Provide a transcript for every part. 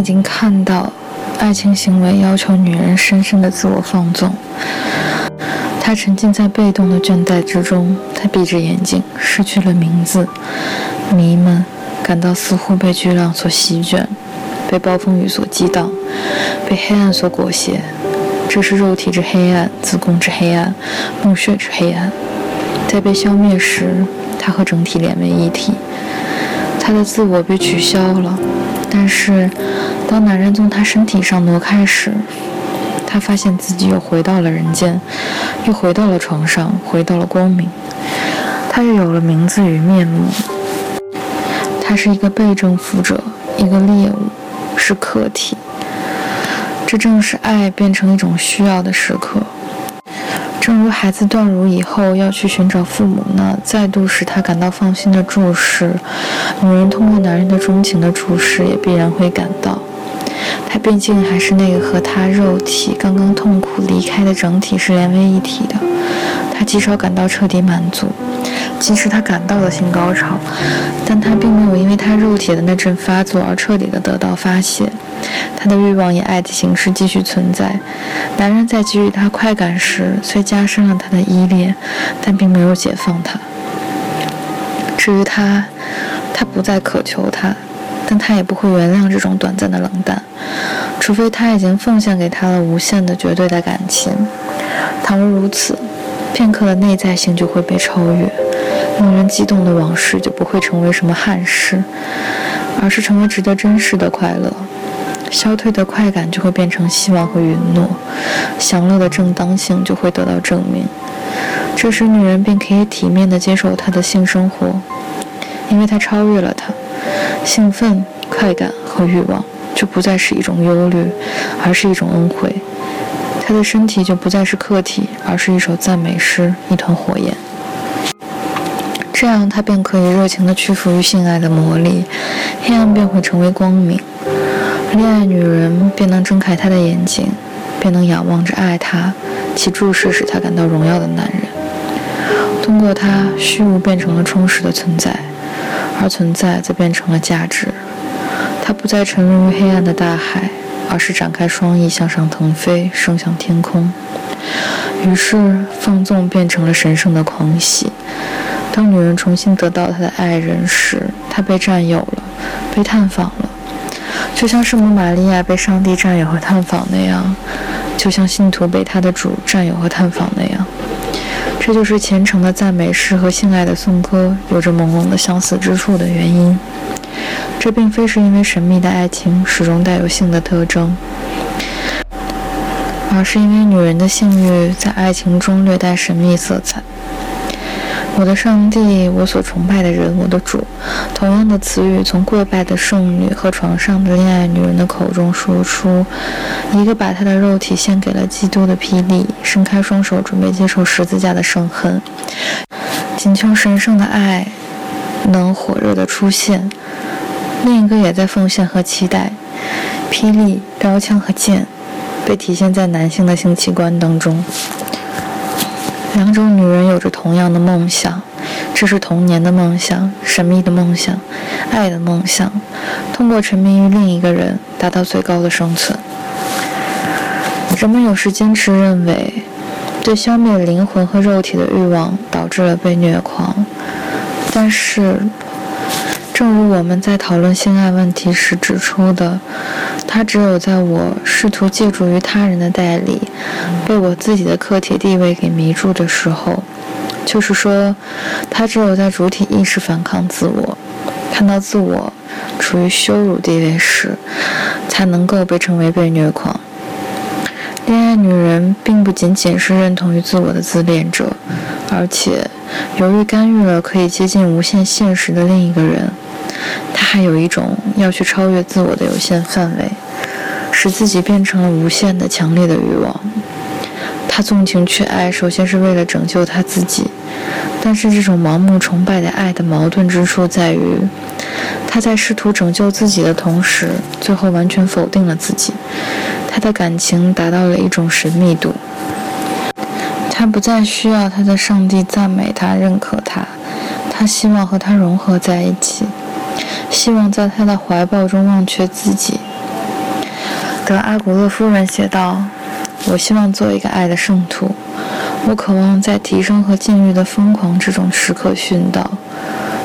已经看到，爱情行为要求女人深深的自我放纵。她沉浸在被动的倦怠之中，她闭着眼睛，失去了名字，迷闷，感到似乎被巨浪所席卷，被暴风雨所激荡，被黑暗所裹挟。这是肉体之黑暗，子宫之黑暗，墓穴之黑暗。在被消灭时，她和整体连为一体。她的自我被取消了。但是，当男人从她身体上挪开时，她发现自己又回到了人间，又回到了床上，回到了光明。她又有了名字与面目。她是一个被征服者，一个猎物，是客体。这正是爱变成一种需要的时刻。正如孩子断乳以后要去寻找父母那再度使他感到放心的注视，女人通过男人的钟情的注视也必然会感到，他毕竟还是那个和他肉体刚刚痛苦离开的整体是连为一体的，他极少感到彻底满足。即使他感到了性高潮，但他并没有因为他肉体的那阵发作而彻底的得到发泄。他的欲望以爱的形式继续存在。男人在给予他快感时，虽加深了他的依恋，但并没有解放他。至于他，他不再渴求他，但他也不会原谅这种短暂的冷淡，除非他已经奉献给他了无限的绝对的感情。倘若如此，片刻的内在性就会被超越。令人激动的往事就不会成为什么憾事，而是成为值得珍视的快乐。消退的快感就会变成希望和允诺，享乐的正当性就会得到证明。这时，女人便可以体面地接受她的性生活，因为她超越了它。兴奋、快感和欲望就不再是一种忧虑，而是一种恩惠。他的身体就不再是客体，而是一首赞美诗，一团火焰。这样，他便可以热情地屈服于性爱的魔力，黑暗便会成为光明。恋爱女人便能睁开她的眼睛，便能仰望着爱她，其注视使她感到荣耀的男人。通过他，虚无变成了充实的存在，而存在则变成了价值。他不再沉沦于黑暗的大海，而是展开双翼向上腾飞，升向天空。于是，放纵变成了神圣的狂喜。当女人重新得到她的爱人时，她被占有了，被探访了，就像圣母玛利亚被上帝占有和探访那样，就像信徒被他的主占有和探访那样。这就是虔诚的赞美诗和性爱的颂歌有着朦胧的相似之处的原因。这并非是因为神秘的爱情始终带有性的特征，而是因为女人的性欲在爱情中略带神秘色彩。我的上帝，我所崇拜的人，我的主。同样的词语从跪拜的圣女和床上的恋爱女人的口中说出。一个把她的肉体献给了基督的霹雳，伸开双手准备接受十字架的圣痕，请求神圣的爱能火热的出现。另一个也在奉献和期待。霹雳、标枪和剑被体现在男性的性器官当中。两种女人有着同样的梦想，这是童年的梦想、神秘的梦想、爱的梦想，通过沉迷于另一个人达到最高的生存。人们有时坚持认为，对消灭灵魂和肉体的欲望导致了被虐狂，但是。正如我们在讨论性爱问题时指出的，它只有在我试图借助于他人的代理，被我自己的客体地位给迷住的时候，就是说，它只有在主体意识反抗自我，看到自我处于羞辱地位时，才能够被称为被虐狂。恋爱女人并不仅仅是认同于自我的自恋者，而且由于干预了可以接近无限现实的另一个人。他还有一种要去超越自我的有限范围，使自己变成了无限的强烈的欲望。他纵情去爱，首先是为了拯救他自己，但是这种盲目崇拜的爱的矛盾之处在于，他在试图拯救自己的同时，最后完全否定了自己。他的感情达到了一种神秘度，他不再需要他的上帝赞美他、认可他，他希望和他融合在一起，希望在他的怀抱中忘却自己。德阿古勒夫人写道。我希望做一个爱的圣徒，我渴望在提升和禁欲的疯狂之中时刻殉道。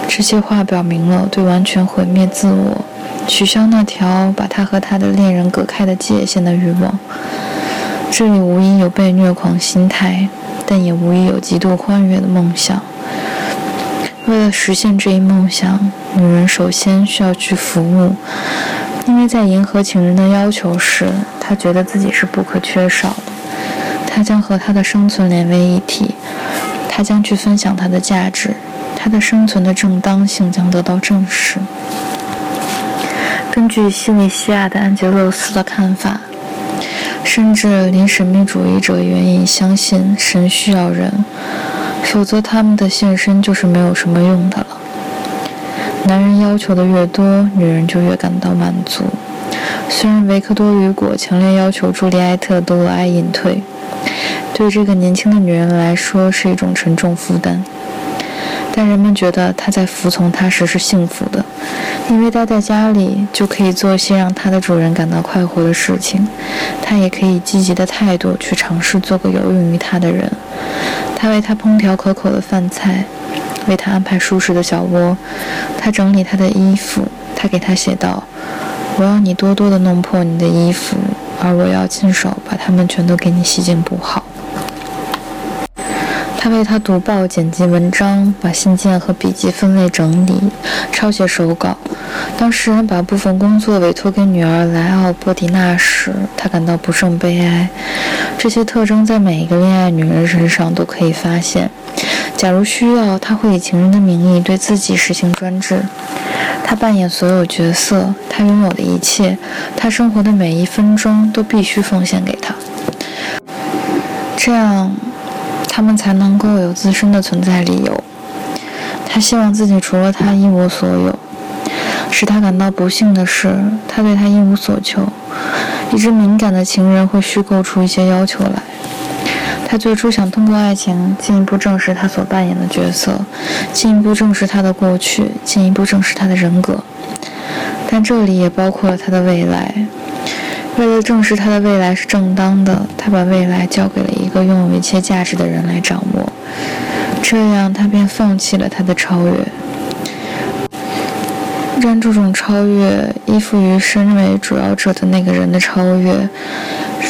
这些话表明了对完全毁灭自我、取消那条把他和他的恋人隔开的界限的欲望。这里无疑有被虐狂心态，但也无疑有极度欢悦的梦想。为了实现这一梦想，女人首先需要去服务。因为在迎合情人的要求时，她觉得自己是不可缺少的。她将和他的生存连为一体，她将去分享她的价值，她的生存的正当性将得到证实。根据西里西亚的安杰洛斯的看法，甚至连神秘主义者也愿意相信神需要人，否则他们的献身就是没有什么用的了。男人要求的越多，女人就越感到满足。虽然维克多·雨果强烈要求朱莉埃特·德罗埃隐退，对这个年轻的女人来说是一种沉重负担，但人们觉得他在服从他时是幸福的，因为待在家里就可以做一些让他的主人感到快活的事情，他也可以积极的态度去尝试做个有用于他的人。他为他烹调可口的饭菜。为他安排舒适的小窝，他整理他的衣服，他给他写道：“我要你多多的弄破你的衣服，而我要亲手把它们全都给你洗净补好。”他为他读报、剪辑文章，把信件和笔记分类整理，抄写手稿。当诗人把部分工作委托给女儿莱奥波迪娜时，他感到不胜悲哀。这些特征在每一个恋爱女人身上都可以发现。假如需要，他会以情人的名义对自己实行专制。他扮演所有角色，他拥有的一切，他生活的每一分钟都必须奉献给他。这样，他们才能够有自身的存在理由。他希望自己除了他一无所有。使他感到不幸的是，他对他一无所求。一只敏感的情人会虚构出一些要求来。他最初想通过爱情进一步证实他所扮演的角色，进一步证实他的过去，进一步证实他的人格。但这里也包括了他的未来。为了证实他的未来是正当的，他把未来交给了一个拥有一切价值的人来掌握。这样，他便放弃了他的超越。让这种超越依附于身为主要者的那个人的超越。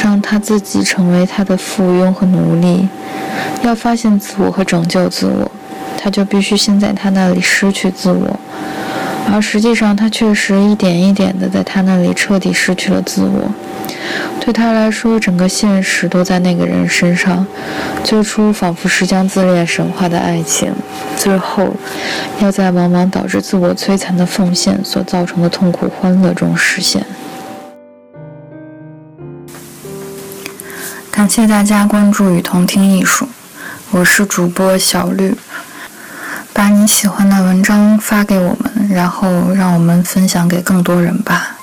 让他自己成为他的附庸和奴隶。要发现自我和拯救自我，他就必须先在他那里失去自我。而实际上，他确实一点一点的在他那里彻底失去了自我。对他来说，整个现实都在那个人身上。最初仿佛是将自恋神化的爱情，最后要在往往导致自我摧残的奉献所造成的痛苦欢乐中实现。感谢大家关注与同听艺术，我是主播小绿。把你喜欢的文章发给我们，然后让我们分享给更多人吧。